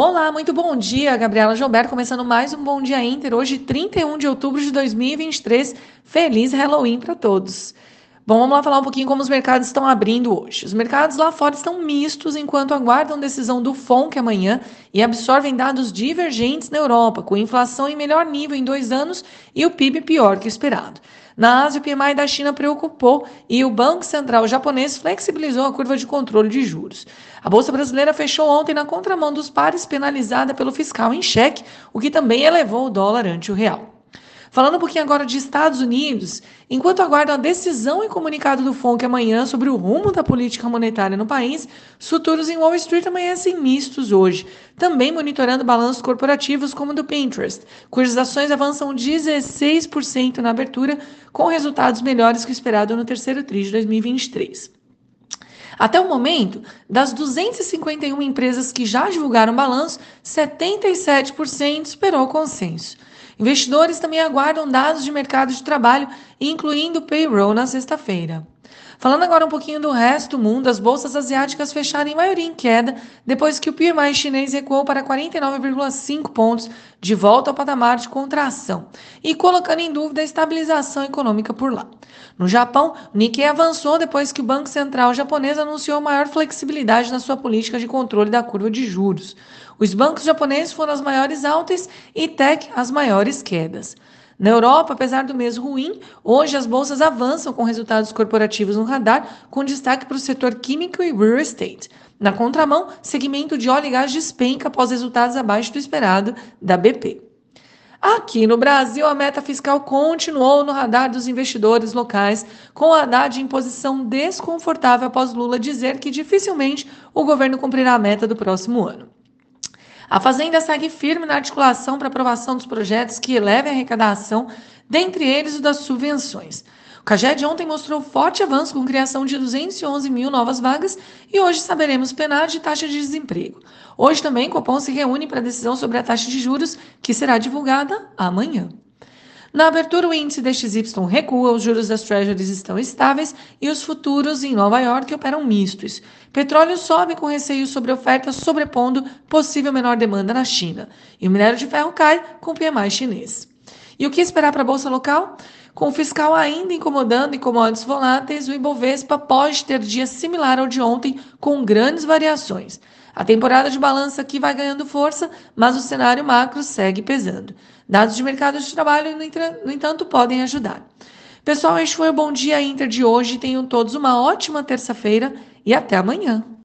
Olá, muito bom dia, Gabriela Gilberto, começando mais um Bom Dia Inter, hoje 31 de outubro de 2023. Feliz Halloween para todos. Bom, vamos lá falar um pouquinho como os mercados estão abrindo hoje. Os mercados lá fora estão mistos enquanto aguardam decisão do FONC amanhã e absorvem dados divergentes na Europa, com inflação em melhor nível em dois anos e o PIB pior que esperado. Na Ásia, o PMI da China preocupou e o Banco Central japonês flexibilizou a curva de controle de juros. A Bolsa Brasileira fechou ontem na contramão dos pares, penalizada pelo fiscal em cheque, o que também elevou o dólar ante o real. Falando um pouquinho agora de Estados Unidos, enquanto aguardam a decisão e comunicado do FONC amanhã sobre o rumo da política monetária no país, os futuros em Wall Street amanhecem mistos hoje, também monitorando balanços corporativos como o do Pinterest, cujas ações avançam 16% na abertura, com resultados melhores que o esperado no terceiro TRI de 2023. Até o momento, das 251 empresas que já divulgaram balanço, 77% esperou consenso. Investidores também aguardam dados de mercado de trabalho, incluindo payroll na sexta-feira. Falando agora um pouquinho do resto do mundo, as bolsas asiáticas fecharam em maioria em queda depois que o PMI chinês recuou para 49,5 pontos, de volta ao patamar de contração, e colocando em dúvida a estabilização econômica por lá. No Japão, o Nikkei avançou depois que o Banco Central japonês anunciou maior flexibilidade na sua política de controle da curva de juros. Os bancos japoneses foram as maiores altas e tech as maiores quedas. Na Europa, apesar do mês ruim, hoje as bolsas avançam com resultados corporativos no radar, com destaque para o setor químico e real estate. Na contramão, segmento de óleo e gás despenca após resultados abaixo do esperado da BP. Aqui no Brasil, a meta fiscal continuou no radar dos investidores locais, com a Haddad em posição desconfortável após Lula dizer que dificilmente o governo cumprirá a meta do próximo ano. A Fazenda segue firme na articulação para aprovação dos projetos que elevem a arrecadação, dentre eles o das subvenções. O CAGED ontem mostrou forte avanço com criação de 211 mil novas vagas e hoje saberemos PNAD e taxa de desemprego. Hoje também, Copom se reúne para a decisão sobre a taxa de juros, que será divulgada amanhã. Na abertura, o índice DXY recua, os juros das Treasuries estão estáveis e os futuros em Nova York operam mistos. Petróleo sobe com receio sobre oferta, sobrepondo possível menor demanda na China. E o minério de ferro cai com o PMI chinês. E o que esperar para a bolsa local? Com o fiscal ainda incomodando em commodities voláteis, o Ibovespa pode ter dia similar ao de ontem, com grandes variações. A temporada de balança aqui vai ganhando força, mas o cenário macro segue pesando. Dados de mercado de trabalho, no entanto, podem ajudar. Pessoal, este foi o Bom Dia Inter de hoje. Tenham todos uma ótima terça-feira e até amanhã.